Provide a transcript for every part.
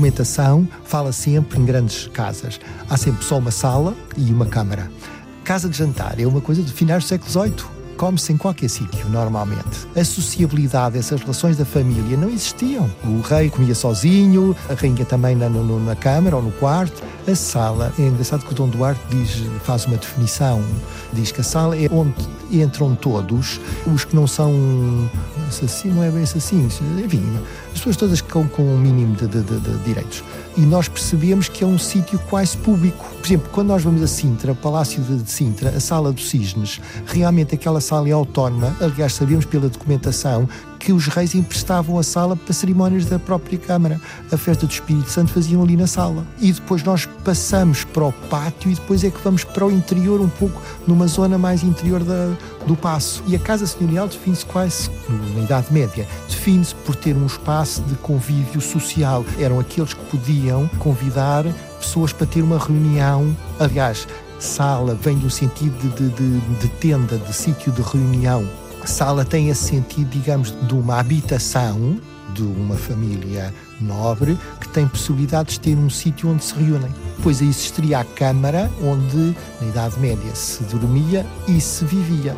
documentação fala sempre em grandes casas. Há sempre só uma sala e uma câmara. Casa de jantar é uma coisa de finais do século XVIII come-se em qualquer sítio, normalmente. A sociabilidade, essas relações da família não existiam. O rei comia sozinho, a rainha também na, no, na câmara ou no quarto. A sala, é engraçado que o Dom Duarte diz, faz uma definição, diz que a sala é onde entram todos, os que não são assassinos, não é bem assassinos, enfim, as pessoas todas com, com um mínimo de, de, de, de direitos. E nós percebemos que é um sítio quase público. Por exemplo, quando nós vamos a Sintra, Palácio de Sintra, a Sala dos Cisnes, realmente aquela sala é autónoma. Aliás, sabemos pela documentação que os reis emprestavam a sala para cerimónias da própria Câmara. A festa do Espírito Santo faziam ali na sala. E depois nós passamos para o pátio e depois é que vamos para o interior, um pouco numa zona mais interior da, do passo. E a Casa Senhorial define-se quase, na Idade Média, define-se por ter um espaço de convívio social. Eram aqueles que podiam convidar pessoas para ter uma reunião. Aliás, sala vem do sentido de, de, de tenda, de sítio de reunião sala tem esse sentido, digamos, de uma habitação de uma família nobre que tem possibilidade de ter um sítio onde se reúnem. Depois aí existiria a câmara onde, na Idade Média, se dormia e se vivia.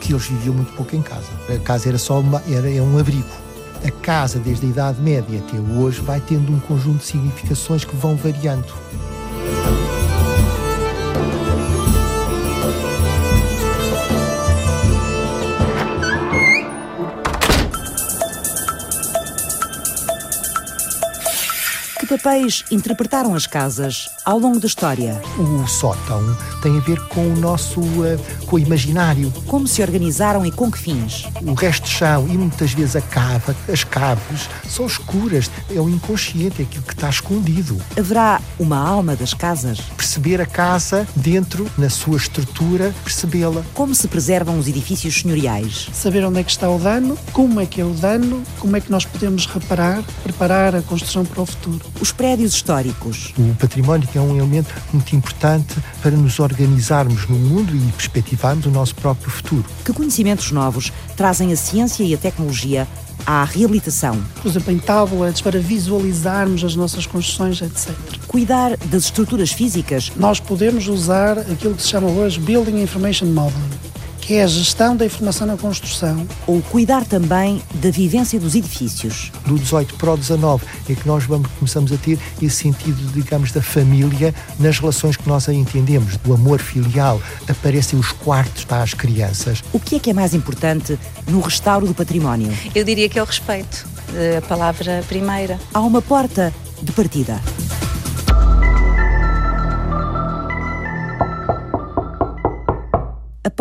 Que eles viviam muito pouco em casa. A casa era só uma, era, é um abrigo. A casa, desde a Idade Média até hoje, vai tendo um conjunto de significações que vão variando. Papéis interpretaram as casas ao longo da história? O sótão tem a ver com o nosso uh, com o imaginário. Como se organizaram e com que fins? O resto de chão e muitas vezes a cava, as caves, são escuras. É o inconsciente, é aquilo que está escondido. Haverá uma alma das casas? Perceber a casa dentro, na sua estrutura, percebê-la. Como se preservam os edifícios senhoriais? Saber onde é que está o dano, como é que é o dano, como é que nós podemos reparar, preparar a construção para o futuro os prédios históricos. O património é um elemento muito importante para nos organizarmos no mundo e perspectivarmos o nosso próprio futuro. Que conhecimentos novos trazem a ciência e a tecnologia à reabilitação. Por exemplo, em tablets, para visualizarmos as nossas construções, etc. Cuidar das estruturas físicas. Nós podemos usar aquilo que se chama hoje Building Information Modeling que é a gestão da informação na construção. Ou cuidar também da vivência dos edifícios. Do 18 para o 19 é que nós vamos, começamos a ter esse sentido, digamos, da família nas relações que nós aí entendemos. O amor filial, aparecem os quartos para as crianças. O que é que é mais importante no restauro do património? Eu diria que é o respeito, eh, a palavra primeira. Há uma porta de partida.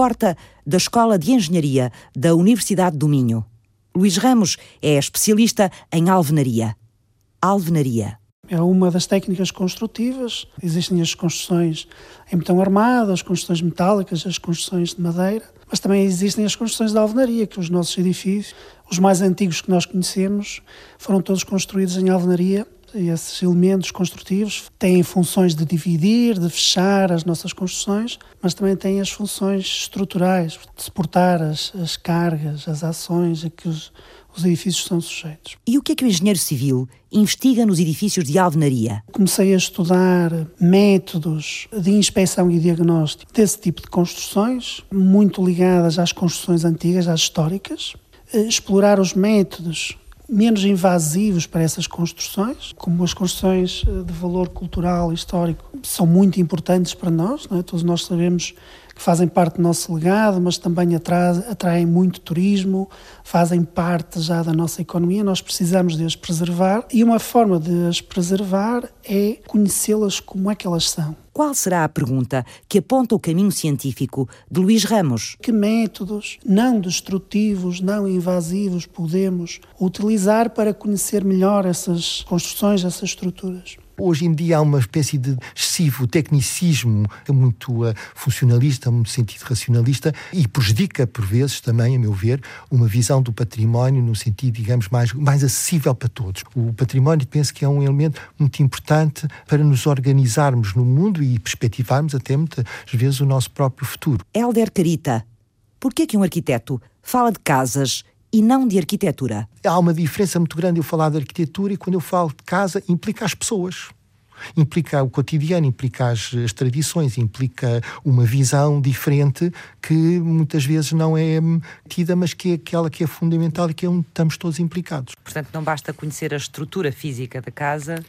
Porta da Escola de Engenharia da Universidade do Minho. Luís Ramos é especialista em alvenaria. Alvenaria. É uma das técnicas construtivas. Existem as construções em betão armado, as construções metálicas, as construções de madeira, mas também existem as construções de alvenaria, que os nossos edifícios, os mais antigos que nós conhecemos, foram todos construídos em alvenaria esses elementos construtivos têm funções de dividir, de fechar as nossas construções, mas também têm as funções estruturais, de suportar as, as cargas, as ações a que os, os edifícios são sujeitos. E o que é que o engenheiro civil investiga nos edifícios de alvenaria? Comecei a estudar métodos de inspeção e diagnóstico desse tipo de construções, muito ligadas às construções antigas, às históricas, explorar os métodos menos invasivos para essas construções, como as construções eh, de valor cultural e histórico são muito importantes para nós, é? todos nós sabemos que fazem parte do nosso legado, mas também atraem muito turismo, fazem parte já da nossa economia, nós precisamos de as preservar e uma forma de as preservar é conhecê-las como é que elas são. Qual será a pergunta que aponta o caminho científico de Luís Ramos? Que métodos não destrutivos, não invasivos podemos utilizar para conhecer melhor essas construções, essas estruturas? Hoje em dia há uma espécie de excessivo tecnicismo é muito uh, funcionalista, muito sentido racionalista e prejudica, por vezes, também, a meu ver, uma visão do património no sentido, digamos, mais, mais acessível para todos. O património, penso que é um elemento muito importante para nos organizarmos no mundo e perspectivarmos até muitas vezes o nosso próprio futuro. Helder Carita, por que é que um arquiteto fala de casas e não de arquitetura. Há uma diferença muito grande eu falar de arquitetura e quando eu falo de casa implica as pessoas implica o cotidiano, implica as, as, tradições, implica uma visão diferente que muitas vezes não é tida, mas que é aquela que é fundamental e que é onde estamos todos implicados. Portanto, não basta conhecer a estrutura física da casa,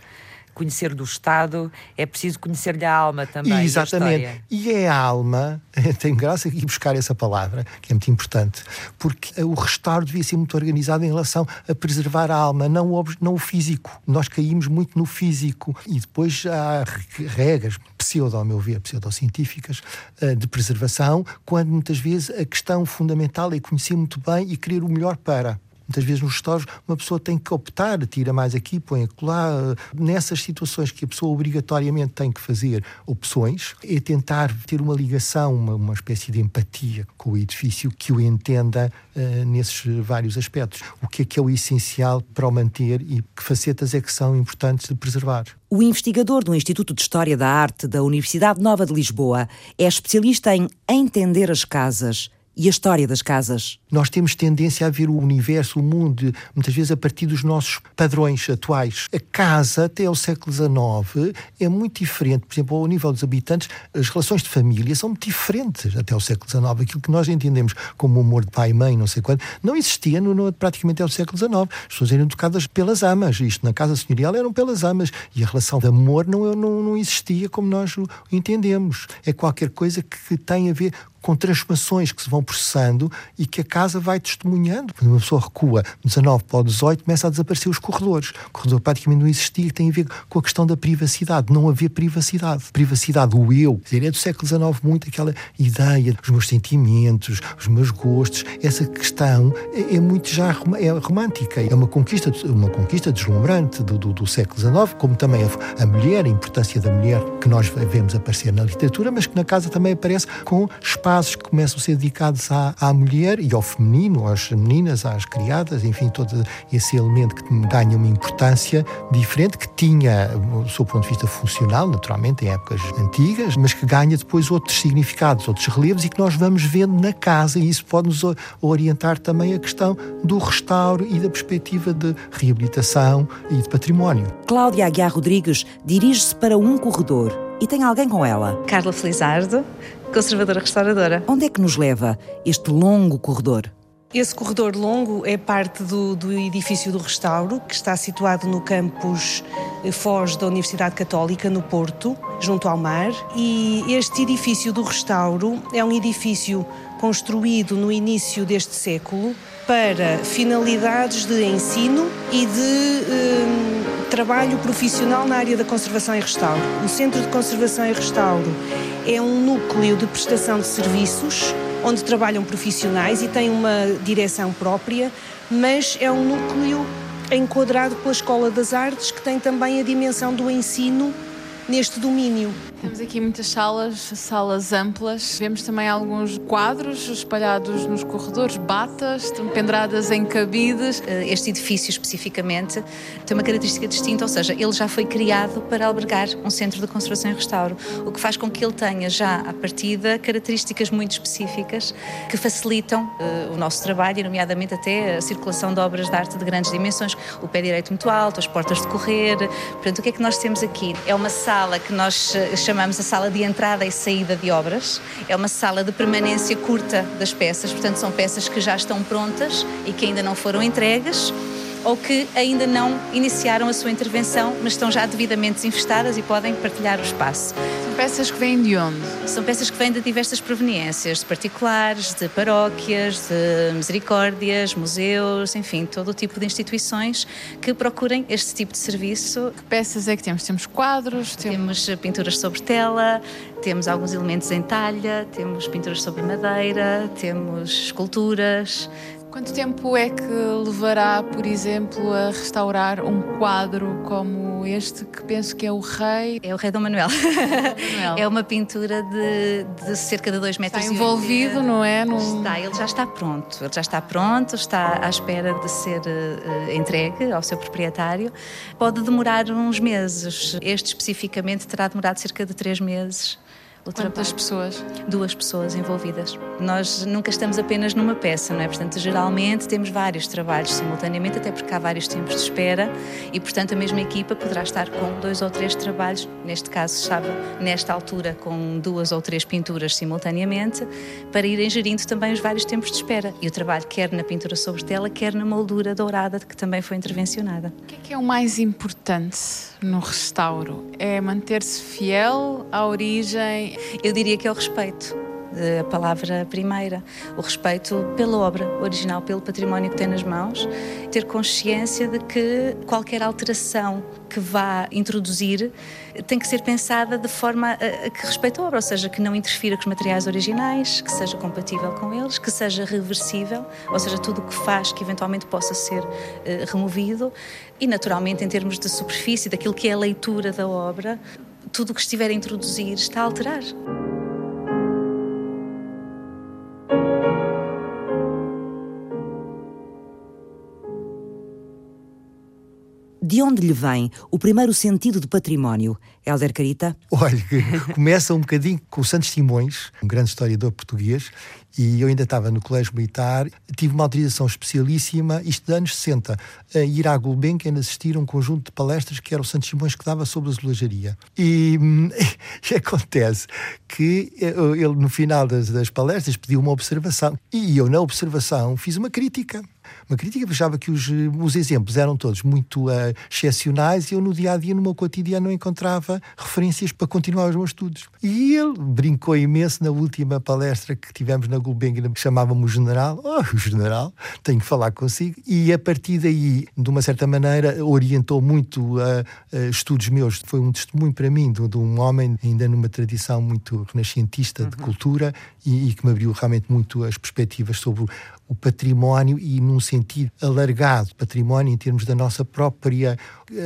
conhecer do Estado, é preciso conhecer-lhe a alma também. Exatamente. E é a alma, tem graça aqui buscar essa palavra, que é muito importante, porque o restauro devia ser muito organizado em relação a preservar a alma, não o, não o físico. Nós caímos muito no físico e depois há regras pseudo, ao meu ver, pseudocientíficas, eh, de preservação, quando muitas vezes a questão fundamental é conhecer muito bem e querer o melhor para. Muitas vezes nos restauros uma pessoa tem que optar, tira mais aqui, põe acolá. Nessas situações que a pessoa obrigatoriamente tem que fazer opções, é tentar ter uma ligação, uma, uma espécie de empatia com o edifício que o entenda uh, nesses vários aspectos. O que é que é o essencial para o manter e que facetas é que são importantes de preservar. O investigador do Instituto de História da Arte da Universidade Nova de Lisboa é especialista em entender as casas e a história das casas. Nós temos tendência a ver o universo, o mundo, muitas vezes a partir dos nossos padrões atuais. A casa, até ao século XIX, é muito diferente. Por exemplo, ao nível dos habitantes, as relações de família são muito diferentes até ao século XIX. Aquilo que nós entendemos como amor de pai e mãe, não sei quando, não existia no, no, praticamente até o século XIX. As pessoas eram educadas pelas amas. Isto na casa senhorial eram pelas amas. E a relação de amor não, não, não existia como nós o entendemos. É qualquer coisa que tem a ver com transformações que se vão processando e que a casa vai testemunhando. Quando uma pessoa recua 19 para o 18, começa a desaparecer os corredores. O corredor praticamente não existia, tem a ver com a questão da privacidade, não haver privacidade. Privacidade, o eu, dizer, é do século XIX muito aquela ideia, os meus sentimentos, os meus gostos, essa questão é, é muito já é romântica, é uma conquista, uma conquista deslumbrante do, do, do século XIX, como também a, a mulher, a importância da mulher que nós vemos aparecer na literatura, mas que na casa também aparece com espaço espaços que começam a ser dedicados à, à mulher e ao feminino, às meninas, às criadas, enfim, todo esse elemento que ganha uma importância diferente, que tinha, do seu ponto de vista funcional, naturalmente, em épocas antigas, mas que ganha depois outros significados, outros relevos e que nós vamos vendo na casa, e isso pode nos orientar também a questão do restauro e da perspectiva de reabilitação e de património. Cláudia Aguiar Rodrigues dirige-se para um corredor e tem alguém com ela. Carla Felizardo, conservadora restauradora. Onde é que nos leva este longo corredor? Esse corredor longo é parte do, do, edifício do restauro, que está situado no campus Foz da Universidade Católica, no Porto, junto ao mar. E este edifício do restauro é um edifício construído no início deste século para finalidades de ensino e de eh, trabalho profissional na área da conservação e restauro. O Centro de Conservação e Restauro é um núcleo de prestação de serviços onde trabalham profissionais e tem uma direção própria, mas é um núcleo enquadrado pela Escola das Artes que tem também a dimensão do ensino neste domínio. Temos aqui muitas salas, salas amplas. Vemos também alguns quadros espalhados nos corredores, batas, penduradas em cabides. Eh, este edifício especificamente tem uma característica distinta, ou seja, ele já foi criado para albergar um centro de conservação e restauro, o que faz com que ele tenha já à partida características muito específicas que facilitam uh, o nosso trabalho, nomeadamente até a circulação de obras de arte de grandes dimensões, o pé direito muito alto, as portas de correr. Portanto, o que é que nós temos aqui? É uma sala que nós chamamos chamamos a sala de entrada e saída de obras. É uma sala de permanência curta das peças, portanto, são peças que já estão prontas e que ainda não foram entregues ou que ainda não iniciaram a sua intervenção, mas estão já devidamente desinvestadas e podem partilhar o espaço. São peças que vêm de onde? São peças que vêm de diversas proveniências, de particulares, de paróquias, de misericórdias, museus, enfim, todo o tipo de instituições que procurem este tipo de serviço. Que peças é que temos? Temos quadros? Temos, temos pinturas sobre tela, temos alguns elementos em talha, temos pinturas sobre madeira, temos esculturas, Quanto tempo é que levará, por exemplo, a restaurar um quadro como este, que penso que é o Rei? É o Rei Dom Manuel. Manuel. é uma pintura de, de, cerca de 2 metros. Está envolvido, não é? Está, ele já está pronto. Ele já está pronto, está à espera de ser uh, entregue ao seu proprietário. Pode demorar uns meses. Este especificamente terá demorado cerca de 3 meses o Quantas trabalho. pessoas? Duas pessoas envolvidas. Nós nunca estamos apenas numa peça, não é? Portanto, geralmente temos vários trabalhos simultaneamente, até porque há vários tempos de espera e, portanto, a mesma equipa poderá estar com dois ou três trabalhos, neste caso estava nesta altura com duas ou três pinturas simultaneamente, para irem gerindo também os vários tempos de espera. E o trabalho quer na pintura sobre tela, quer na moldura dourada, que também foi intervencionada. O que é que é o mais importante no restauro? É manter-se fiel à origem? Eu diria que é o respeito. A palavra primeira, o respeito pela obra original, pelo património que tem nas mãos, ter consciência de que qualquer alteração que vá introduzir tem que ser pensada de forma a que respeite a obra, ou seja, que não interfira com os materiais originais, que seja compatível com eles, que seja reversível, ou seja, tudo o que faz que eventualmente possa ser eh, removido. E, naturalmente, em termos de superfície, daquilo que é a leitura da obra, tudo o que estiver a introduzir está a alterar. De onde lhe vem o primeiro sentido de património? Helder Carita? Olha, começa um bocadinho com o Santos Simões, um grande historiador português, e eu ainda estava no Colégio Militar, tive uma autorização especialíssima, isto de anos 60, a ir à Gulbenkian assistir a um conjunto de palestras que era o Santos Simões que dava sobre a azulejaria. E, hum, e acontece que eh, ele, no final das, das palestras, pediu uma observação, e eu, na observação, fiz uma crítica uma crítica, achava que os, os exemplos eram todos muito uh, excepcionais e eu no dia a dia, no meu cotidiano, não encontrava referências para continuar os meus estudos. E ele brincou imenso na última palestra que tivemos na Gulbenkian, que chamávamos o General. Oh, o General, tenho que falar consigo. E a partir daí, de uma certa maneira, orientou muito uh, uh, estudos meus. Foi um testemunho para mim de, de, um homem ainda numa tradição muito renascentista de cultura e, e que me abriu realmente muito as perspectivas sobre o património e num sentido alargado, património em termos da nossa própria,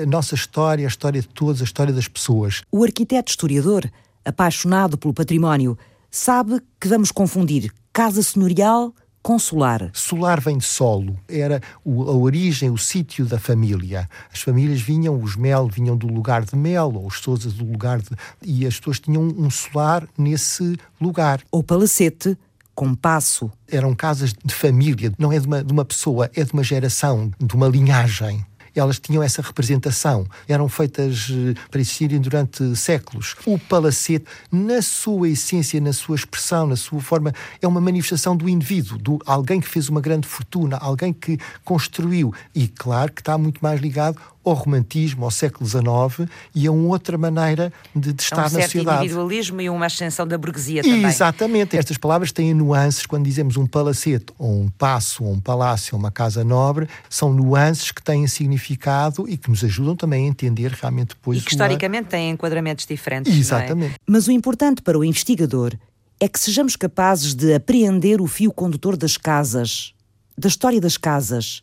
a nossa história, a história de todos, a história das pessoas. O arquiteto historiador, apaixonado pelo património, sabe que vamos confundir casa senhorial com solar. Solar vem de solo, era o, a origem, o sítio da família. As famílias vinham, os Mel vinham do lugar de Mel, ou os Sousas do lugar de. e as pessoas tinham um solar nesse lugar. Ou palacete com passo. Eram casas de família, não é de uma, de uma pessoa, é de uma geração, de uma linhagem elas tinham essa representação. Eram feitas para existirem durante séculos. O palacete, na sua essência, na sua expressão, na sua forma, é uma manifestação do indivíduo, de alguém que fez uma grande fortuna, alguém que construiu. E claro que está muito mais ligado ao romantismo, ao século XIX e a uma outra maneira de, de estar é um na certo sociedade. individualismo e uma ascensão da burguesia também. Exatamente. Estas palavras têm nuances quando dizemos um palacete, ou um passo, ou um palácio, ou uma casa nobre, são nuances que têm significado e que nos ajudam também a entender realmente depois E que uma... historicamente têm enquadramentos diferentes. Exatamente. É? Mas o importante para o investigador é que sejamos capazes de apreender o fio condutor das casas, da história das casas,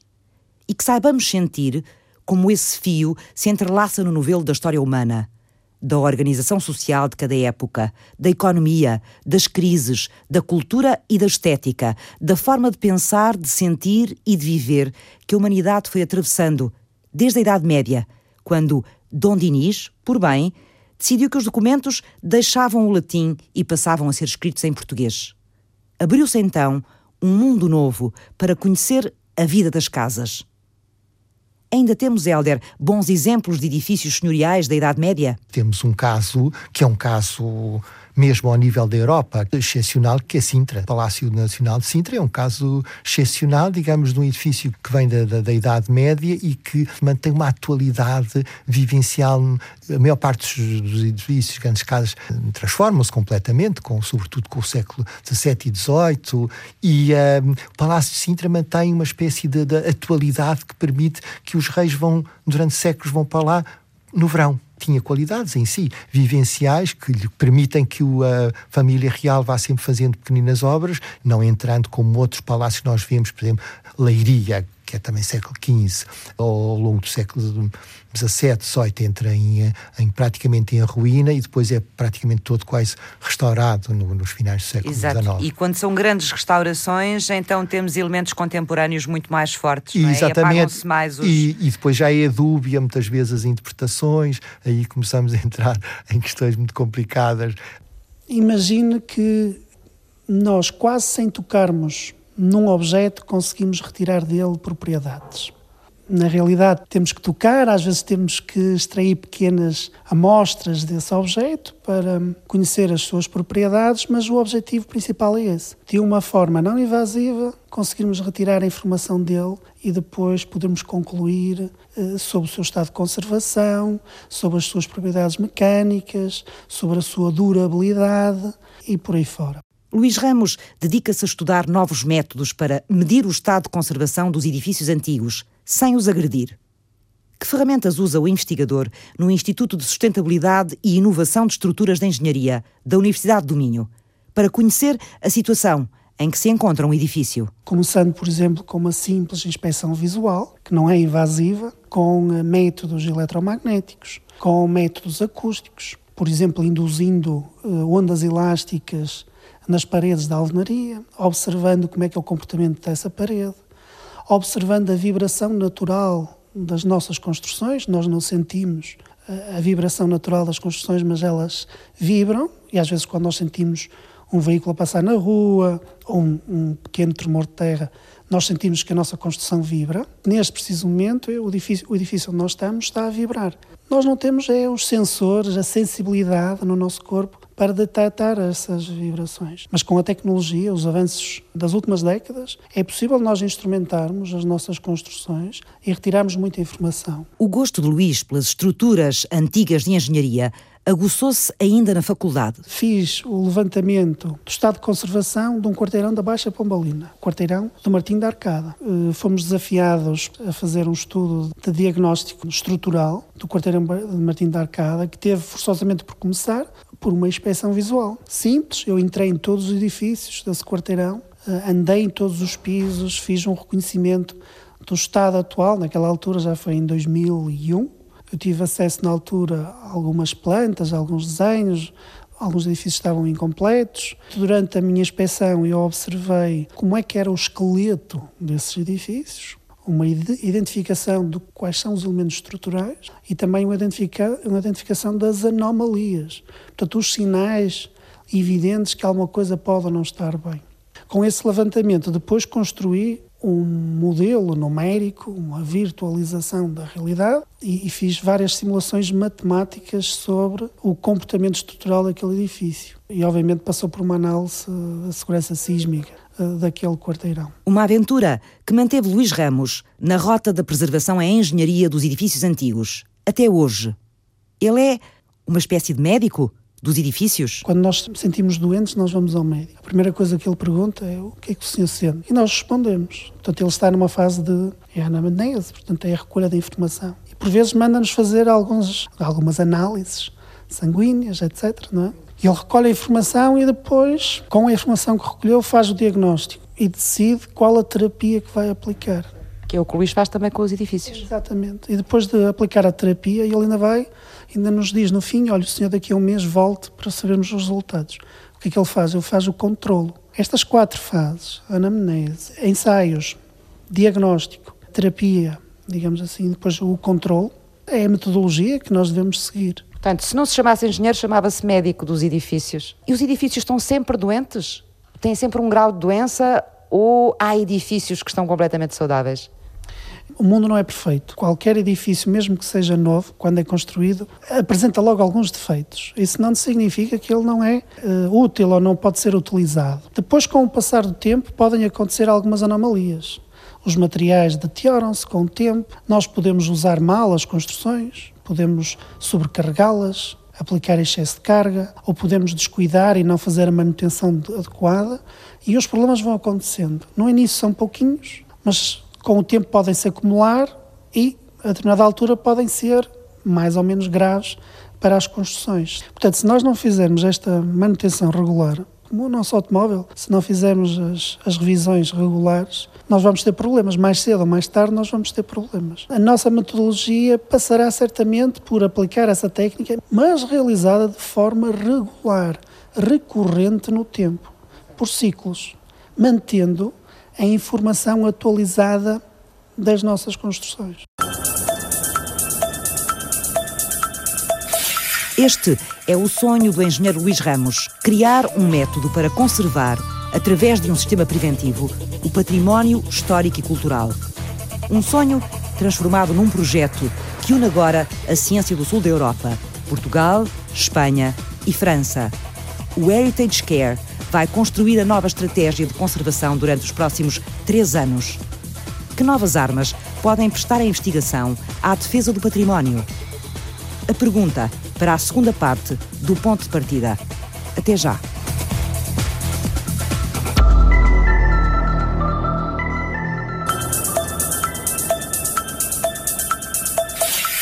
e que saibamos sentir como esse fio se entrelaça no novelo da história humana, da organização social de cada época, da economia, das crises, da cultura e da estética, da forma de pensar, de sentir e de viver que a humanidade foi atravessando desde a Idade Média, quando Dom Dinis, por bem, decidiu que os documentos deixavam o latim e passavam a ser escritos em português. Abriu-se então um mundo novo para conhecer a vida das casas. Ainda temos, Helder, bons exemplos de edifícios senhoriais da Idade Média? Temos um caso que é um caso mesmo ao nível da Europa, excepcional, que é Sintra. O Palácio Nacional de Sintra é um caso excepcional, digamos, de um edifício que vem da, da, da Idade Média e que mantém uma atualidade vivencial. A maior parte dos, edifícios, grandes casas, transformam-se completamente, com, sobretudo com o século XVII e XVIII, e um, o Palácio de Sintra mantém uma espécie de, de atualidade que permite que os reis vão, durante séculos, vão para lá no verão tinha qualidades em si, vivenciais, que lhe permitem que a família real vá sempre fazendo pequeninas obras, não entrando como outros palácios que nós vemos, por exemplo, Leiria, que é também século XV, ao longo do século XVII, XVIII, entra em, em, praticamente em ruína e depois é praticamente todo quase restaurado no, nos finais do século Exato. XIX. E quando são grandes restaurações, então temos elementos contemporâneos muito mais fortes, não é? Exatamente. E mais os... e, e depois já é dúbia muitas vezes as interpretações, aí começamos a entrar em questões muito complicadas. Imagine que nós, quase sem tocarmos num objeto, conseguimos retirar dele propriedades na realidade temos que tocar, às vezes temos que extrair pequenas amostras desse objeto para conhecer as suas propriedades, mas o objetivo principal é esse. De uma forma não invasiva, conseguirmos retirar a informação dele e depois podermos concluir eh, sobre o seu estado de conservação, sobre as suas propriedades mecânicas, sobre a sua durabilidade e por aí fora. Luís Ramos dedica-se a estudar novos métodos para medir o estado de conservação dos edifícios antigos sem os agredir. Que ferramentas usa o investigador no Instituto de Sustentabilidade e Inovação de Estruturas de Engenharia da Universidade do Minho para conhecer a situação em que se encontra um edifício? Começando, por exemplo, com uma simples inspeção visual, que não é invasiva, com eh, métodos eletromagnéticos, com métodos acústicos, por exemplo, induzindo eh, ondas elásticas nas paredes da alvenaria, observando como é que é o comportamento dessa parede, observando a vibração natural das nossas construções, nós não sentimos a vibração natural das construções, mas elas vibram, e às vezes quando nós sentimos um veículo a passar na rua ou um, um pequeno tremor de terra, nós sentimos que a nossa construção vibra. Neste preciso momento, o edifício, o edifício onde nós estamos está a vibrar. Nós não temos é, os sensores, a sensibilidade no nosso corpo para detectar essas vibrações. Mas com a tecnologia, os avanços das últimas décadas, é possível nós instrumentarmos as nossas construções e retirarmos muita informação. O gosto de Luís pelas estruturas antigas de engenharia aguçou-se ainda na faculdade. Fiz o levantamento do estado de conservação de um quarteirão da Baixa Pombalina, quarteirão do Martim da Arcada. Eh, fomos desafiados a fazer um estudo de diagnóstico estrutural do quarteirão de Martim da Arcada, que teve forçosamente por começar por uma inspeção visual. Simples, eu entrei em todos os edifícios desse quarteirão, eh, andei em todos os pisos, fiz um reconhecimento do estado atual, naquela altura já foi em 2001, eu tive acesso na altura a algumas plantas, a alguns desenhos, alguns edifícios estavam incompletos. Durante a minha inspeção eu observei como é que era o esqueleto desses edifícios, uma identificação de quais são os elementos estruturais e também uma, identifica uma identificação das anomalias, portanto os sinais evidentes que alguma coisa pode ou não estar bem. Com esse levantamento depois construí um modelo numérico, uma virtualização da realidade e, e, fiz várias simulações matemáticas sobre o comportamento estrutural daquele edifício. E, obviamente, passou por uma análise da segurança sísmica uh, daquele quarteirão. Uma aventura que manteve Luís Ramos na rota da preservação e engenharia dos edifícios antigos, até hoje. Ele é uma espécie de médico dos edifícios? Quando nós sentimos doentes, nós vamos ao médico. A primeira coisa que ele pergunta é o que é que o senhor sente? E nós respondemos. Portanto, ele está numa fase de é anamnese, portanto, é a recolha da informação. E por vezes manda-nos fazer alguns, algumas análises sanguíneas, etc. Não é? Ele recolhe a informação e depois, com a informação que recolheu, faz o diagnóstico e decide qual a terapia que vai aplicar. Que é o que o Luís faz também com os edifícios. Exatamente. E depois de aplicar a terapia, ele ainda vai ainda nos diz no fim, olha, o senhor daqui a um mês volte para sabermos os resultados. O que é que ele faz? Ele faz o controlo. Estas quatro fases, anamnese, ensaios, diagnóstico, terapia, digamos assim, depois o controle, é a metodologia que nós devemos seguir. Portanto, se não se chamasse engenheiro, chamava-se médico dos edifícios. E os edifícios estão sempre doentes? Têm sempre um grau de doença ou há edifícios que estão completamente saudáveis? O mundo não é perfeito. Qualquer edifício, mesmo que seja novo, quando é construído, apresenta logo alguns defeitos. Isso não significa que ele não é uh, útil ou não pode ser utilizado. Depois, com o passar do tempo, podem acontecer algumas anomalias. Os materiais deterioram-se com o tempo, nós podemos usar mal as construções, podemos sobrecarregá-las, aplicar excesso de carga, ou podemos descuidar e não fazer a manutenção adequada, e os problemas vão acontecendo. No início são pouquinhos, mas com o tempo podem se acumular e, a determinada altura, podem ser mais ou menos graves para as construções. Portanto, se nós não fizermos esta manutenção regular, como o nosso automóvel, se não fizermos as, as, revisões regulares, nós vamos ter problemas. Mais cedo ou mais tarde, nós vamos ter problemas. A nossa metodologia passará certamente por aplicar essa técnica, mas realizada de forma regular, recorrente no tempo, por ciclos, mantendo a informação atualizada das nossas construções. Este é o sonho do engenheiro Luís Ramos: criar um método para conservar, através de um sistema preventivo, o património histórico e cultural. Um sonho transformado num projeto que une agora a ciência do sul da Europa, Portugal, Espanha e França. O Heritage Care vai construir a nova estratégia de conservação durante os próximos três anos. Que novas armas podem prestar a investigação à defesa do património? A pergunta para a segunda parte do Ponto de Partida. Até já!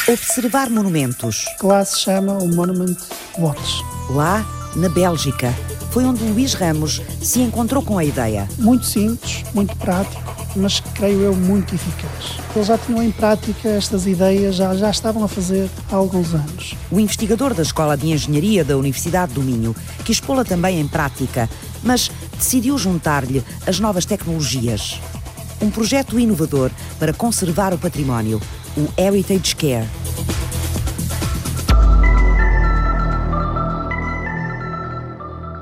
Observar monumentos. Que lá se chama o Monument Watch. Lá, na Bélgica, foi onde Luís Ramos se encontrou com a ideia. Muito simples, muito prático, mas creio eu muito eficaz. Eles já tinham em prática estas ideias, já, já estavam a fazer há alguns anos. O investigador da Escola de Engenharia da Universidade do Minho quis pô-la também em prática, mas decidiu juntar-lhe as novas tecnologias. Um projeto inovador para conservar o património, o Heritage Care.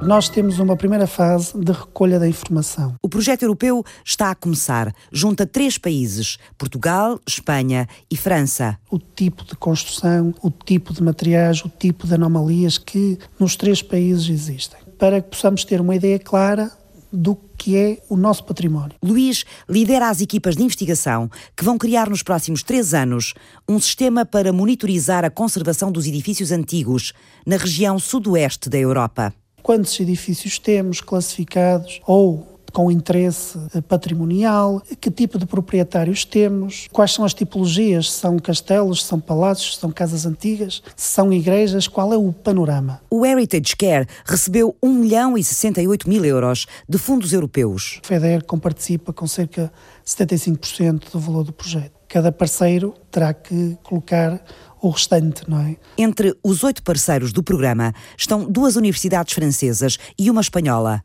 Nós temos uma primeira fase de recolha da informação. O projeto europeu está a começar. Junta três países: Portugal, Espanha e França. O tipo de construção, o tipo de materiais, o tipo de anomalias que nos três países existem. Para que possamos ter uma ideia clara do que é o nosso património. Luís lidera as equipas de investigação que vão criar nos próximos três anos um sistema para monitorizar a conservação dos edifícios antigos na região sudoeste da Europa. Quantos edifícios temos classificados ou com interesse patrimonial, que tipo de proprietários temos, quais são as tipologias, se são castelos, se são palácios, se são casas antigas, se são igrejas, qual é o panorama. O Heritage Care recebeu 1 milhão e 68 mil euros de fundos europeus. O FEDER participa com cerca de 75% do valor do projeto. Cada parceiro terá que colocar o restante, não é? Entre os oito parceiros do programa estão duas universidades francesas e uma espanhola.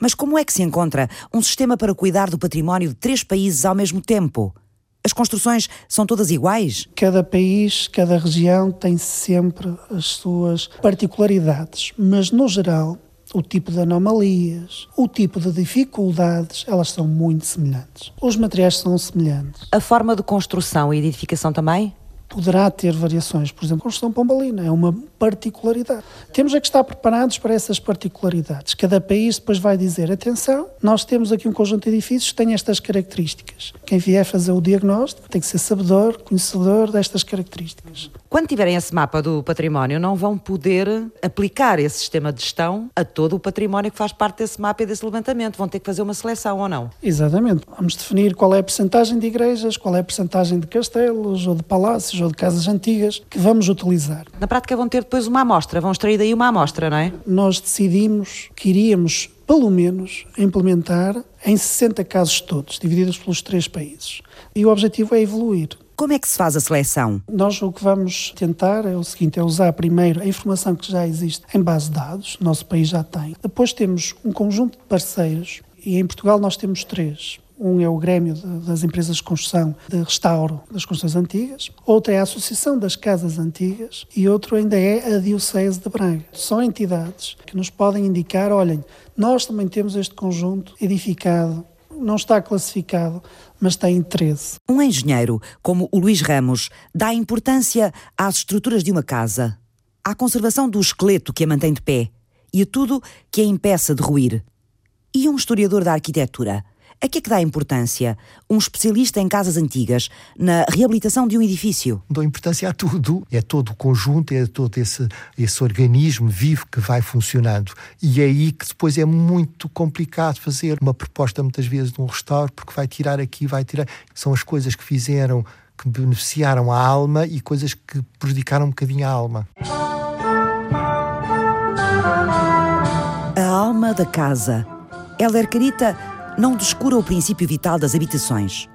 Mas como é que se encontra um sistema para cuidar do património de três países ao mesmo tempo? As construções são todas iguais? Cada país, cada região tem sempre as suas particularidades, mas no geral, o tipo de anomalias, o tipo de dificuldades, elas são muito semelhantes. Os materiais são semelhantes. A forma de construção e edificação também? Poderá ter variações. Por exemplo, a construção pombalina é uma particularidade. Temos é que estar preparados para essas particularidades. Cada país depois vai dizer: atenção, nós temos aqui um conjunto de edifícios que tem estas características. Quem vier fazer o diagnóstico tem que ser sabedor, conhecedor destas características. Quando tiverem esse mapa do património, não vão poder aplicar esse sistema de gestão a todo o património que faz parte desse mapa e desse levantamento. Vão ter que fazer uma seleção ou não? Exatamente. Vamos definir qual é a percentagem de igrejas, qual é a percentagem de castelos ou de palácios ou de casas antigas que vamos utilizar. Na prática vão ter depois uma amostra, vão extrair daí uma amostra, não é? Nós decidimos que iríamos, pelo menos, implementar em 60 casos todos, divididos pelos três países. E o objetivo é evoluir. Como é que se faz a seleção? Nós o que vamos tentar é o seguinte: é usar primeiro a informação que já existe em base de dados, nosso país já tem. Depois temos um conjunto de parceiros, e em Portugal nós temos três. Um é o Grêmio das Empresas de Construção de Restauro das Construções Antigas, outro é a Associação das Casas Antigas e outro ainda é a Diocese de Braga. São entidades que nos podem indicar: olhem, nós também temos este conjunto edificado, não está classificado, mas tem interesse. Um engenheiro como o Luís Ramos dá importância às estruturas de uma casa, à conservação do esqueleto que a mantém de pé e a tudo que a impeça de ruir. E um historiador da arquitetura a que é que dá importância um especialista em casas antigas na reabilitação de um edifício? Dou importância a tudo. É todo o conjunto, é todo esse, esse organismo vivo que vai funcionando. E é aí que depois é muito complicado fazer uma proposta, muitas vezes, de um restauro, porque vai tirar aqui, vai tirar. São as coisas que fizeram, que beneficiaram a alma e coisas que prejudicaram um bocadinho a alma. A alma da casa. Helder Carita não descura o princípio vital das habitações.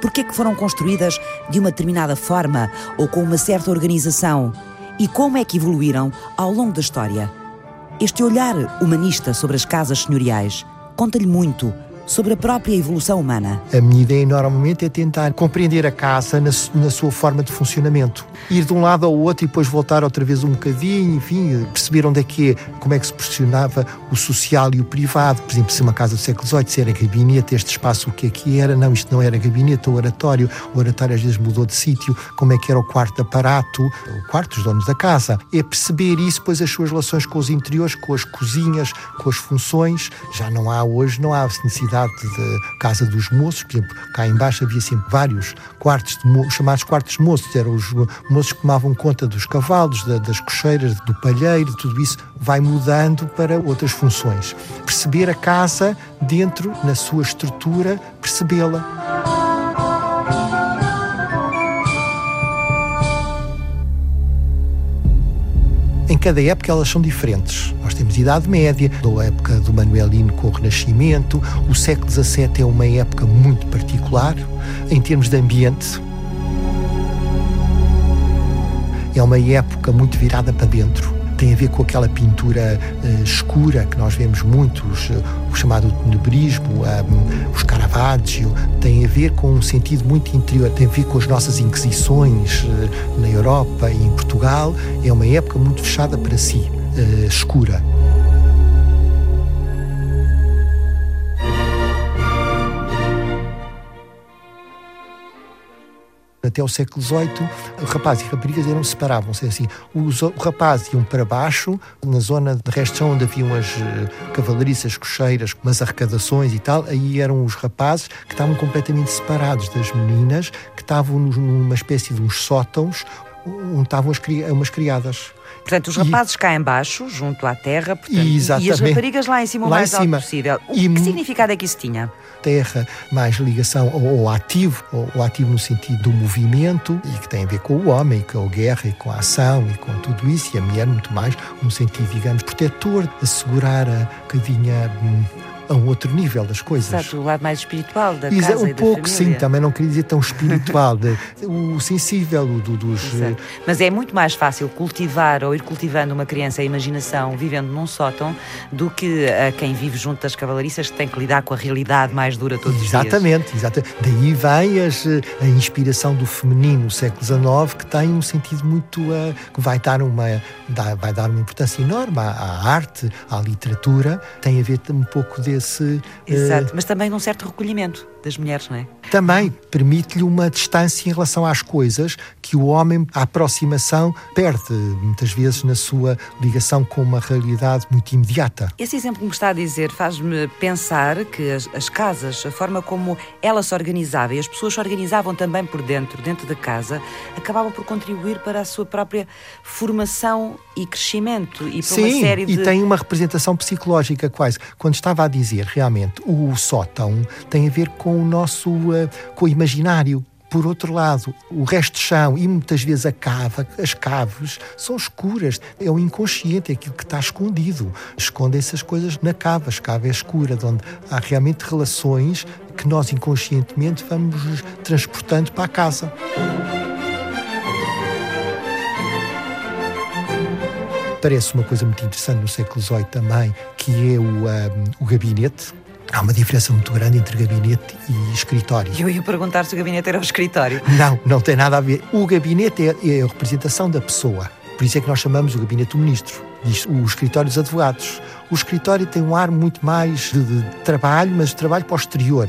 Por que é que foram construídas de uma determinada forma ou com uma certa organização? E como é que evoluíram ao longo da história? Este olhar humanista sobre as casas senhoriais conta-lhe muito sobre a própria evolução humana. A minha ideia normalmente é tentar compreender a casa na, na, sua forma de funcionamento. Ir de um lado ao outro e depois voltar outra vez um bocadinho, enfim, perceber onde é que é, como é que se posicionava o social e o privado. Por exemplo, se uma casa do século XVIII, se era gabinete, este espaço o que é que era? Não, isto não era gabinete, ou oratório. O oratório às vezes mudou de sítio. Como é que era o quarto de aparato, o quarto dos donos da casa. É perceber isso, depois as suas relações com os interiores, com as cozinhas, com as funções. Já não há hoje, não há necessidade de casa dos moços, por exemplo, cá embaixo havia sempre vários quartos, de, chamados quartos de moços, eram os moços que tomavam conta dos cavalos, da, das cocheiras, do palheiro, tudo isso vai mudando para outras funções. Perceber a casa dentro, na sua estrutura, percebê-la. Em cada época elas são diferentes. Nós temos Idade Média, a época do Manuelino com o Renascimento, o século XVII é uma época muito particular em termos de ambiente. É uma época muito virada para dentro tem a ver com aquela pintura uh, escura que nós vemos muitos, uh, o chamado tenebrismo, um, os Caravaggio, tem a ver com um sentido muito interior, tem a ver com as nossas inquisições uh, na Europa e em Portugal. É uma época muito fechada para si, escura. Até o século XVIII, rapazes e raparigas eram separavam-se é assim. Os, o rapaz iam para baixo, na zona de resto onde haviam as uh, cavalariças, cocheiras, umas arrecadações e tal, aí eram os rapazes que estavam completamente separados das meninas, que estavam numa espécie de uns sótãos onde estavam as, umas criadas. Portanto, os rapazes e... cá embaixo, junto à terra, portanto, e as raparigas lá em cima o lá mais alto possível. O e... que significado é que isso tinha? Terra, mais ligação ao, ao ativo, ao, ao, ativo no sentido do movimento, e que tem a ver com o homem, com a guerra e com a ação e com tudo isso, e a mulher muito mais, no sentido, digamos, protetor, assegurar a bocadinho a um outro nível das coisas. Exato, o lado mais espiritual da Exa casa Um pouco, sim, também não queria dizer tão espiritual, de, o sensível do, dos... Exato. Mas é muito mais fácil cultivar ou ir cultivando uma criança a imaginação vivendo num sótão do que a quem vive junto das cavalariças que tem que lidar com a realidade mais dura todos exatamente, os dias. Exatamente, Daí vem as, a inspiração do feminino no século XIX que tem um sentido muito... Uh, que vai dar uma, vai dar uma importância enorme à, à arte, à literatura, tem a ver um pouco de esse. Exato, uh, mas também num certo recolhimento das mulheres, não é? Também permite-lhe uma distância em relação às coisas que o homem, a aproximação, perde muitas vezes na sua ligação com uma realidade muito imediata. Esse exemplo que me está a dizer faz-me pensar que as, as, casas, a forma como ela se organizava e as pessoas se organizavam também por dentro, dentro da casa, acabavam por contribuir para a sua própria formação e crescimento e para Sim, uma série de... e tem uma representação psicológica quase. Quando estava a dizer realmente o sótão tem a ver com o nosso uh, com o imaginário. Por outro lado, o resto de chão e muitas vezes a cava, as caves são escuras. É o inconsciente, é aquilo que está escondido. Escondem-se as coisas na cava. A cava é escura, onde há realmente relações que nós inconscientemente vamos transportando para a casa. Parece uma coisa muito interessante no século XVIII também, que é o, um, eh, o gabinete Há uma diferença muito grande entre gabinete e escritório. Eu ia perguntar se o gabinete era o escritório. Não, não tem nada a ver. O gabinete é, é a representação da pessoa. Por isso é que nós chamamos o gabinete do ministro. O escritório dos advogados. O escritório tem um ar muito mais de, de trabalho, mas de trabalho posterior,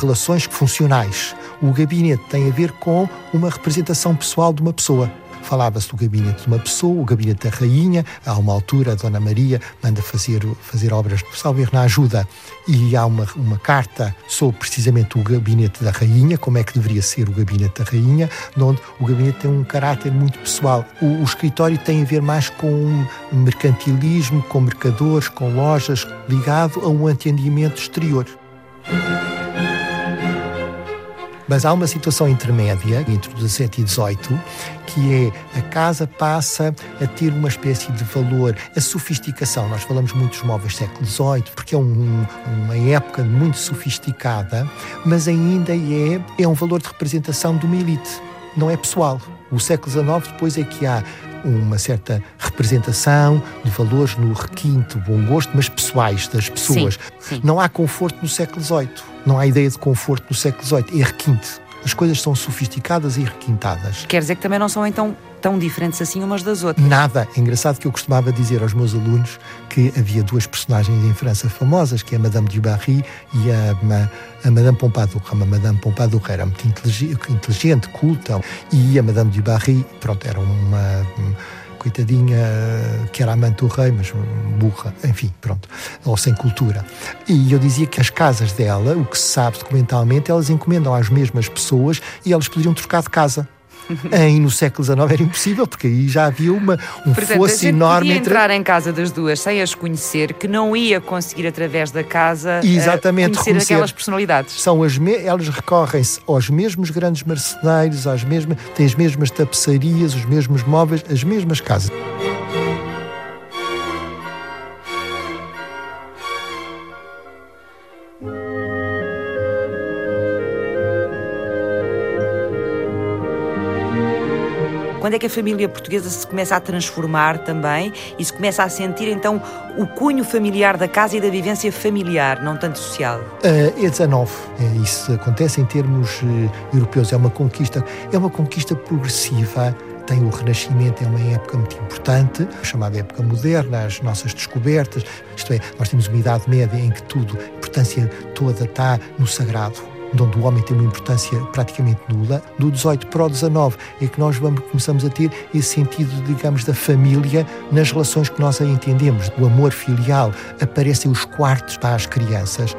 relações funcionais. O gabinete tem a ver com uma representação pessoal de uma pessoa falava-se do gabinete de uma pessoa, o gabinete da rainha. Há uma altura, a Dona Maria manda fazer, fazer obras de Salver na ajuda e há uma, uma carta sobre precisamente o gabinete da rainha, como é que deveria ser o gabinete da rainha, onde o gabinete tem um caráter muito pessoal. O, o escritório tem a ver mais com um mercantilismo, com mercadores, com lojas, ligado a um atendimento exterior. Mas há uma situação intermédia entre o 17 e 18 que é a casa passa a ter uma espécie de valor, a sofisticação. Nós falamos muito dos móveis do século XVIII porque é um, uma época muito sofisticada, mas ainda é, é um valor de representação de uma elite, não é pessoal. O século XIX depois é que há uma certa representação de valores no requinte, bom gosto, mas pessoais das pessoas. Sim, sim. Não há conforto no século XVIII. Não há ideia de conforto no século XVIII. É requinte. As coisas são sofisticadas e requintadas. Quer dizer que também não são então tão diferentes assim umas das outras. Nada. É engraçado que eu costumava dizer aos meus alunos que havia duas personagens em França famosas, que é a Madame du Barry e a, a Madame Pompadour. A Madame Pompadour era muito inteligente, culta, e a Madame du Barry, pronto, era uma coitadinha que era amante do rei, mas burra, enfim, pronto, ou sem cultura. E eu dizia que as casas dela, o que se sabe documentalmente, elas encomendam às mesmas pessoas e elas poderiam trocar de casa. em, no século XIX era impossível, porque aí já havia uma, um Portanto, fosso a enorme podia entre. entrar em casa das duas sem as conhecer, que não ia conseguir através da casa eh, Exatamente, conhecer reconhecer. aquelas personalidades. São as me... Elas recorrem-se aos mesmos grandes marceneiros, às mesmas... têm as mesmas tapeçarias, os mesmos móveis, as mesmas casas. Quando é que a família portuguesa se começa a transformar também e se começa a sentir então o cunho familiar da casa e da vivência familiar, não tanto social? Uh, é 19. É, isso acontece em termos uh, europeus. É uma conquista, é uma conquista progressiva. Tem o Renascimento, é uma época muito importante, chamada época moderna, as nossas descobertas. Isto é, nós temos uma Idade Média em que tudo, a importância toda está no sagrado onde o homem tem uma importância praticamente nula, do 18 para o 19 é que nós vamos, começamos a ter esse sentido, digamos, da família nas relações que nós entendemos. O amor filial, aparecem os quartos para as crianças.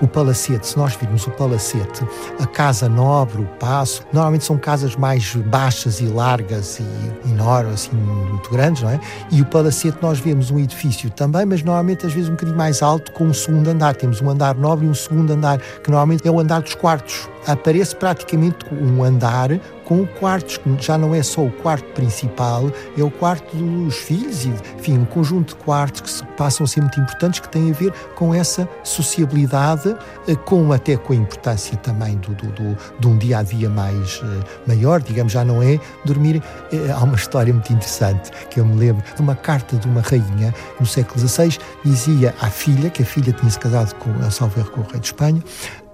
O palacete, se nós virmos o palacete, a casa nobre, o passo, normalmente são casas mais baixas e largas e enormes, assim, muito grandes, não é? E o palacete nós vemos um edifício também, mas normalmente às vezes um bocadinho mais alto, com um segundo andar. Temos um andar nobre e um segundo andar, que normalmente é o andar dos quartos. Aparece praticamente um andar com quartos, que já não é só o quarto principal, é o quarto dos filhos e, enfim, um conjunto de quartos que passam a ser muito importantes, que têm a ver com essa sociabilidade, eh, com até com a importância também do, do, do de um dia a dia mais uh, maior, digamos, já não é dormir. Uh, há uma história muito interessante que eu me lembro de uma carta de uma rainha no século XVI, dizia à filha, que a filha tinha se casado com a Salver com o rei de Espanha,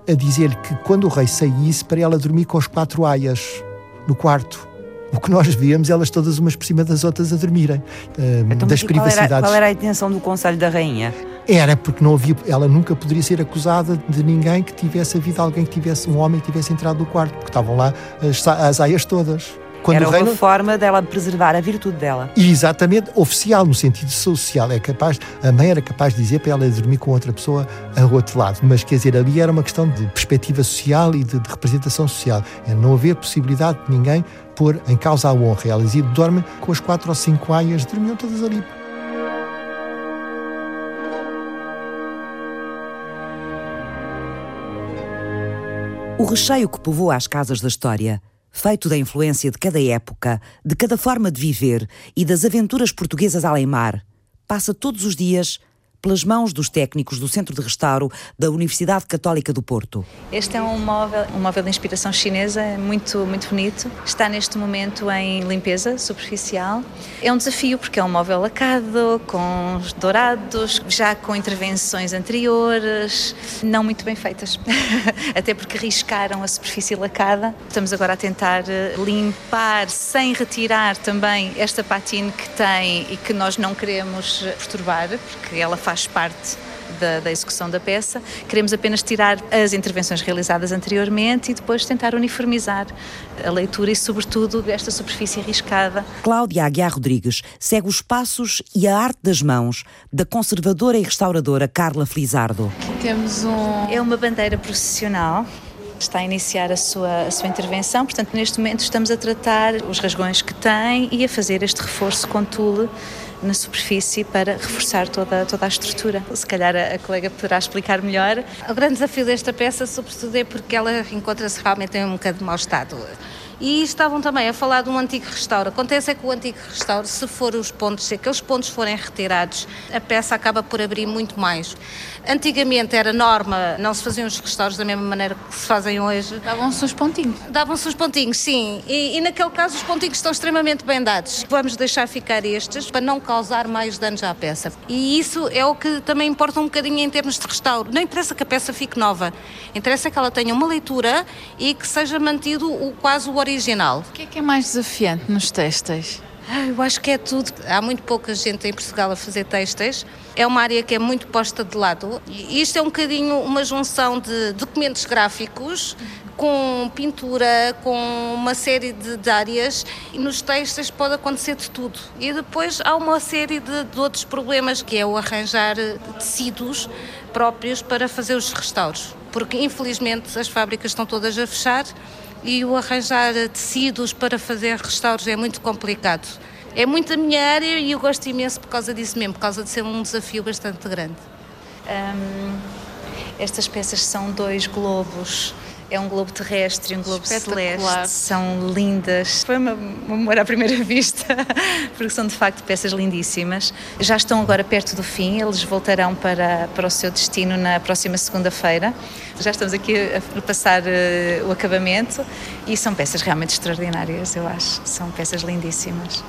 a dizer que quando o rei saísse, para ela dormir com as quatro aias no quarto. O que nós vemos, elas todas umas por cima das outras a dormirem, uh, então, das qual privacidades. Era, qual era a intenção do Conselho da Rainha? Era porque não havia, ela nunca poderia ser acusada de ninguém que tivesse havido alguém que tivesse, um homem que tivesse entrado no quarto, porque estavam lá as, as aias todas. Quando Era uma reino... forma dela preservar a virtude dela. Exatamente, oficial, no sentido social. É capaz, a mãe era capaz de dizer para ela dormir com outra pessoa ao outro lado. Mas quer dizer, ali era uma questão de perspectiva social e de, de representação social. É não haver possibilidade de ninguém pôr em causa a honra. Ela dizia, dorme com as quatro ou cinco aias, dormiam todas ali. O recheio que povoa as casas da história feito da influência de cada época, de cada forma de viver e das aventuras portuguesas além mar, passa todos os dias pelas mãos dos técnicos do Centro de Restauro da Universidade Católica do Porto. Este é um móvel, um móvel de inspiração chinesa, muito, muito bonito. Está neste momento em limpeza superficial. É um desafio porque é um móvel lacado, com dourados, já com intervenções anteriores, não muito bem feitas. Até porque riscaram a superfície lacada. Estamos agora a tentar eh, limpar sem retirar também esta patine que tem e que nós não queremos perturbar, porque ela faz parte da, da, execução da peça. Queremos apenas tirar as intervenções realizadas anteriormente e depois tentar uniformizar a leitura e, sobretudo, esta superfície arriscada. Cláudia Aguiar Rodrigues segue os passos e a arte das mãos da conservadora e restauradora Carla Felizardo. Aqui temos um. É uma bandeira processional está a iniciar a sua, a sua intervenção, portanto, neste momento estamos a tratar os rasgões que tem e a fazer este reforço com tule na superfície para reforçar toda, toda a estrutura. Se calhar a, a colega poderá explicar melhor. O grande desafio desta peça, sobretudo, é porque ela encontra-se realmente em um bocado de mau estado. E estavam também a falar de um antigo restauro. Acontece é que o antigo restauro, se for os pontos, se aqueles pontos forem retirados, a peça acaba por abrir muito mais. Antigamente era norma, não se faziam os restauros da mesma maneira que se fazem hoje. Davam-se os pontinhos. Davam-se os pontinhos, sim. E, e, naquele caso os pontinhos estão extremamente bem dados. Vamos deixar ficar estes para não causar mais danos à peça. E isso é o que também importa um bocadinho em termos de restauro. Não interessa que a peça fique nova, interessa que ela tenha uma leitura e que seja mantido o, quase o original. O que é que é mais desafiante nos têxteis? Ah, eu acho que é tudo. Há muito pouca gente em Portugal a fazer têxteis. É uma área que é muito posta de lado. E isto é um bocadinho uma junção de documentos gráficos com pintura, com uma série de, de, áreas e nos textos pode acontecer de tudo. E depois há uma série de, de, outros problemas, que é o arranjar tecidos próprios para fazer os restauros. Porque infelizmente as fábricas estão todas a fechar e o arranjar tecidos para fazer restauros é muito complicado. É muito a minha área e eu gosto imenso por causa disso mesmo, por causa de ser um desafio bastante grande. Um, estas peças são dois globos é um globo terrestre e um globo celeste. São lindas. Foi uma, um amor à primeira vista, porque são de facto peças lindíssimas. Já estão agora perto do fim, eles voltarão para, para o seu destino na próxima segunda-feira. Já estamos aqui a, passar uh, o acabamento e são peças realmente extraordinárias, eu acho. São peças lindíssimas.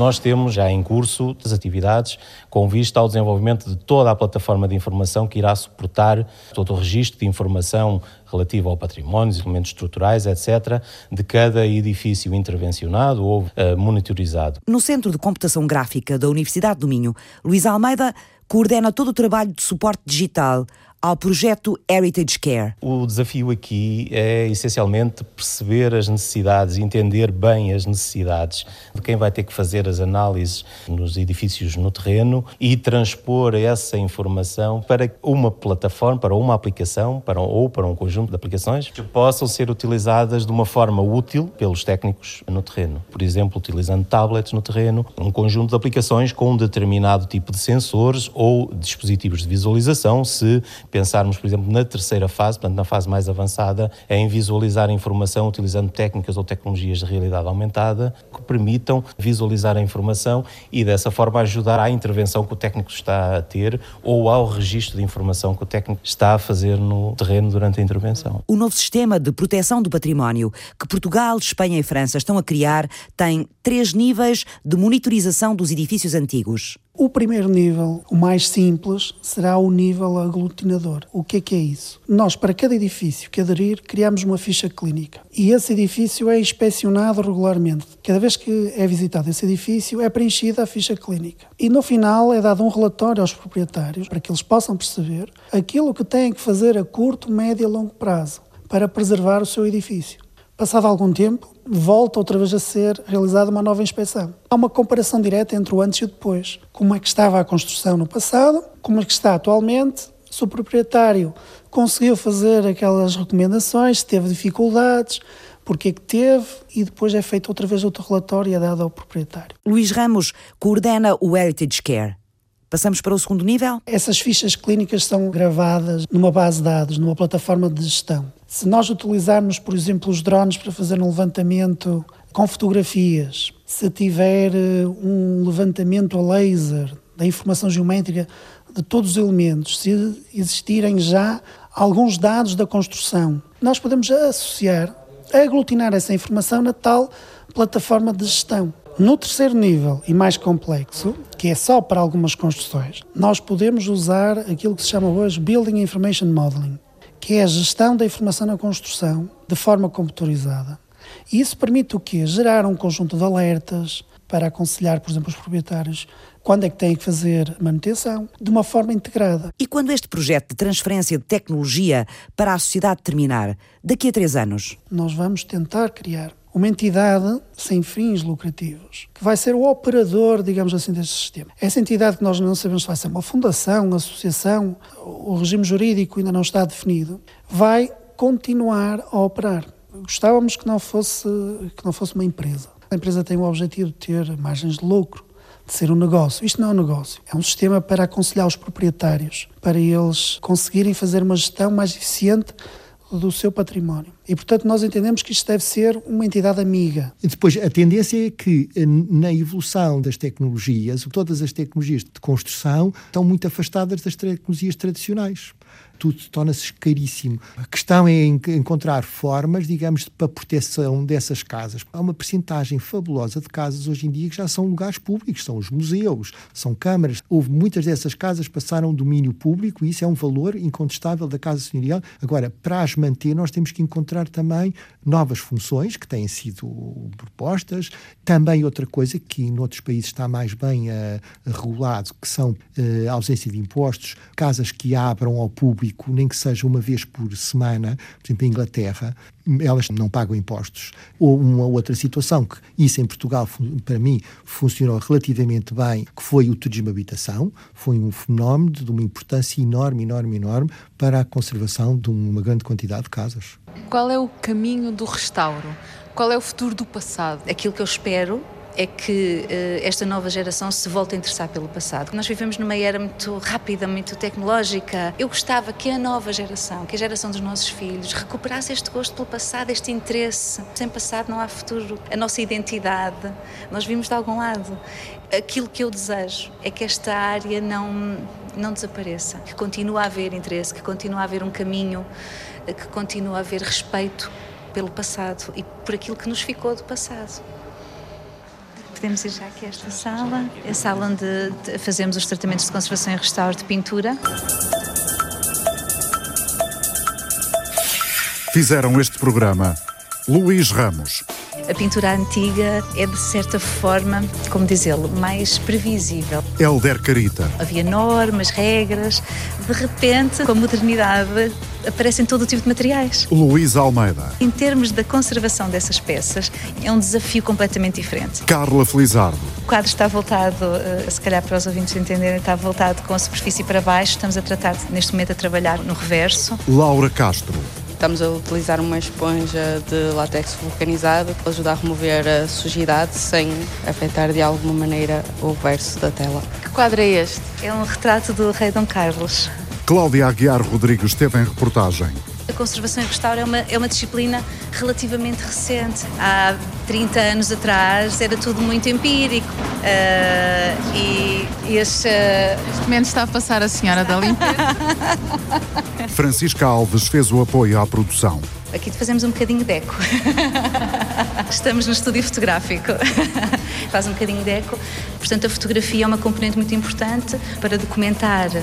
Nós temos já em curso as atividades com vista ao desenvolvimento de toda a plataforma de informação que irá suportar todo o registro de informação relativo ao património, elementos estruturais, etc., de cada edifício intervencionado ou uh, monitorizado. No Centro de Computação Gráfica da Universidade do Minho, Luís Almeida coordena todo o trabalho de suporte digital ao projeto Heritage Care. O desafio aqui é essencialmente perceber as necessidades, entender bem as necessidades de quem vai ter que fazer as análises nos edifícios no terreno e transpor essa informação para uma plataforma, para uma aplicação, para, ou para um conjunto de aplicações que possam ser utilizadas de uma forma útil pelos técnicos no terreno. Por exemplo, utilizando tablets no terreno, um conjunto de aplicações com um determinado tipo de sensores ou dispositivos de visualização, se pensarmos, por exemplo, na terceira fase, portanto, na fase mais avançada, é em visualizar a informação utilizando técnicas ou tecnologias de realidade aumentada que permitam visualizar a informação e, dessa forma, ajudar à intervenção que o técnico está a ter ou ao registro de informação que o técnico está a fazer no terreno durante a intervenção. O novo sistema de proteção do património que Portugal, Espanha e França estão a criar tem três níveis de monitorização dos edifícios antigos. O primeiro nível, o mais simples, será o nível aglutinador. O que é que é isso? Nós, para cada edifício que aderir, criamos uma ficha clínica. E esse edifício é inspecionado regularmente. Cada vez que é visitado esse edifício, é preenchida a ficha clínica. E no final é dado um relatório aos proprietários para que eles possam perceber aquilo que têm que fazer a curto, médio e longo prazo para preservar o seu edifício. Passado algum tempo, volta outra vez a ser realizada uma nova inspeção. Há uma comparação direta entre o antes e o depois. Como é que estava a construção no passado, como é que está atualmente, se o proprietário conseguiu fazer aquelas recomendações, se teve dificuldades, porque é que teve, e depois é feito outra vez outro relatório e é dado ao proprietário. Luís Ramos coordena o Heritage Care. Passamos para o segundo nível? Essas fichas clínicas são gravadas numa base de dados, numa plataforma de gestão. Se nós utilizarmos, por exemplo, os drones para fazer um levantamento com fotografias, se tiver eh, um levantamento a laser da informação geométrica de todos os elementos, se existirem já alguns dados da construção, nós podemos associar, aglutinar essa informação na tal plataforma de gestão. No terceiro nível e mais complexo, que é só para algumas construções, nós podemos usar aquilo que se chama hoje Building Information Modeling que é a gestão da informação na construção de forma computadorizada. E isso permite o quê? Gerar um conjunto de alertas para aconselhar, por exemplo, os proprietários quando é que têm que fazer manutenção, de uma forma integrada. E quando este projeto de transferência de tecnologia para a sociedade terminar, daqui a três anos? Nós vamos tentar criar uma entidade sem fins lucrativos, que vai ser o operador, digamos assim, deste sistema. Essa entidade que nós não sabemos se vai ser uma fundação, uma associação, o regime jurídico ainda não está definido, vai continuar a operar. Gostávamos que não fosse, que não fosse uma empresa. A empresa tem o objetivo de ter margens de lucro, de ser um negócio. Isto não é um negócio, é um sistema para aconselhar os proprietários, para eles conseguirem fazer uma gestão mais eficiente do seu património. E, portanto, nós entendemos que isto deve ser uma entidade amiga. E depois, a tendência é que, eh, na evolução das tecnologias, todas as tecnologias de construção estão muito afastadas das tecnologias tradicionais tudo torna-se caríssimo. A questão é encontrar formas, digamos, para proteção dessas casas. Há uma percentagem fabulosa de casas hoje em dia que já são lugares públicos, são os museus, são câmaras. Houve muitas dessas casas passaram domínio público e isso é um valor incontestável da casa senhorial. Agora, para as manter, nós temos que encontrar também novas funções que têm sido propostas. Também outra coisa que em outros países está mais bem uh, regulado, que são uh, a ausência de impostos, casas que abram ao público público, nem que seja uma vez por semana, por exemplo, em Inglaterra, elas não pagam impostos. Ou uma outra situação, que isso em Portugal, para mim, funcionou relativamente bem, que foi o turismo habitação. Foi um fenómeno de uma importância enorme, enorme, enorme para a conservação de uma grande quantidade de casas. Qual é o caminho do restauro? Qual é o futuro do passado? Aquilo que eu espero é que uh, esta nova geração se volte a interessar pelo passado. Nós vivemos numa era muito rápida, muito tecnológica. Eu gostava que a nova geração, que a geração dos nossos filhos, recuperasse este gosto pelo passado, este interesse. Sem passado não há futuro. A nossa identidade, nós vimos de algum lado. Aquilo que eu desejo é que esta área não, não desapareça, que continue a haver interesse, que continue a haver um caminho, que continue a haver respeito pelo passado e por aquilo que nos ficou do passado podemos ir já aqui a esta sala. É a sala onde fazemos os tratamentos de conservação e restauro de pintura. Fizeram este programa Luís Ramos, a pintura antiga é, de certa forma, como dizê-lo, mais previsível. Helder Carita. Havia normas, regras. De repente, com a modernidade, aparecem todo o tipo de materiais. Luís Almeida. Em termos da conservação dessas peças, é um desafio completamente diferente. Carla Felizardo. O quadro está voltado, eh, se calhar para os ouvintes entenderem, está voltado com a superfície para baixo. Estamos a tratar, neste momento, a trabalhar no reverso. Laura Castro. Estamos a utilizar uma esponja de látex vulcanizado para ajudar a remover a sujidade sem afetar de alguma maneira o verso da tela. Que quadro é este? É um retrato do rei Dom Carlos. Cláudia Aguiar Rodrigues esteve em reportagem. A conservação e restauro é uma, é uma disciplina relativamente recente. Há 30 anos atrás era tudo muito empírico. Uh, e, e este... Neste momento está a passar a senhora da limpeza. Francisca Alves fez o apoio à produção. Aqui fazemos um bocadinho de eco. Estamos no estúdio fotográfico. Faz um bocadinho de eco. Portanto, a fotografia é uma componente muito importante para documentar uh,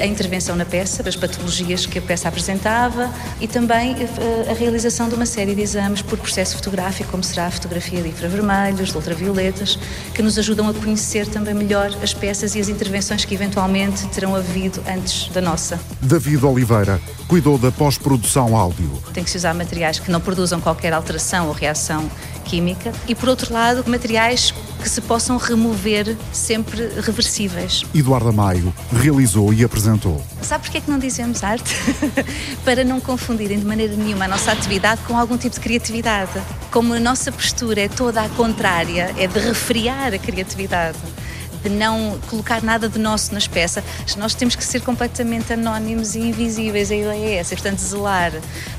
a intervenção na peça, as patologias que a peça apresentava e também uh, a realização de uma série de exames por processo fotográfico, como será a fotografia de infravermelhos, de ultravioletas, que nos ajudam a conhecer também melhor as peças e as intervenções que eventualmente terão havido antes da nossa. David Oliveira cuidou da pós-produção áudio. Tem que se usar materiais que não produzam qualquer alteração ou reação química e, por outro lado, materiais que se possam remover sempre reversíveis. Eduardo Maio realizou e apresentou. Sabe porquê é que não dizemos arte? Para não confundirem de maneira nenhuma a nossa atividade com algum tipo de criatividade. Como a nossa postura é toda a contrária, é de refriar a criatividade de não colocar nada de nosso nas peças, nós temos que ser completamente anónimos e invisíveis. A ideia é essa, portanto, zelar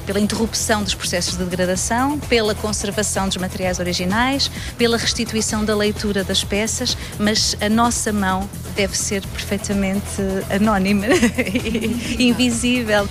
pela interrupção dos processos de degradação, pela conservação dos materiais originais, pela restituição da leitura das peças, mas a nossa mão deve ser perfeitamente anónima e invisível.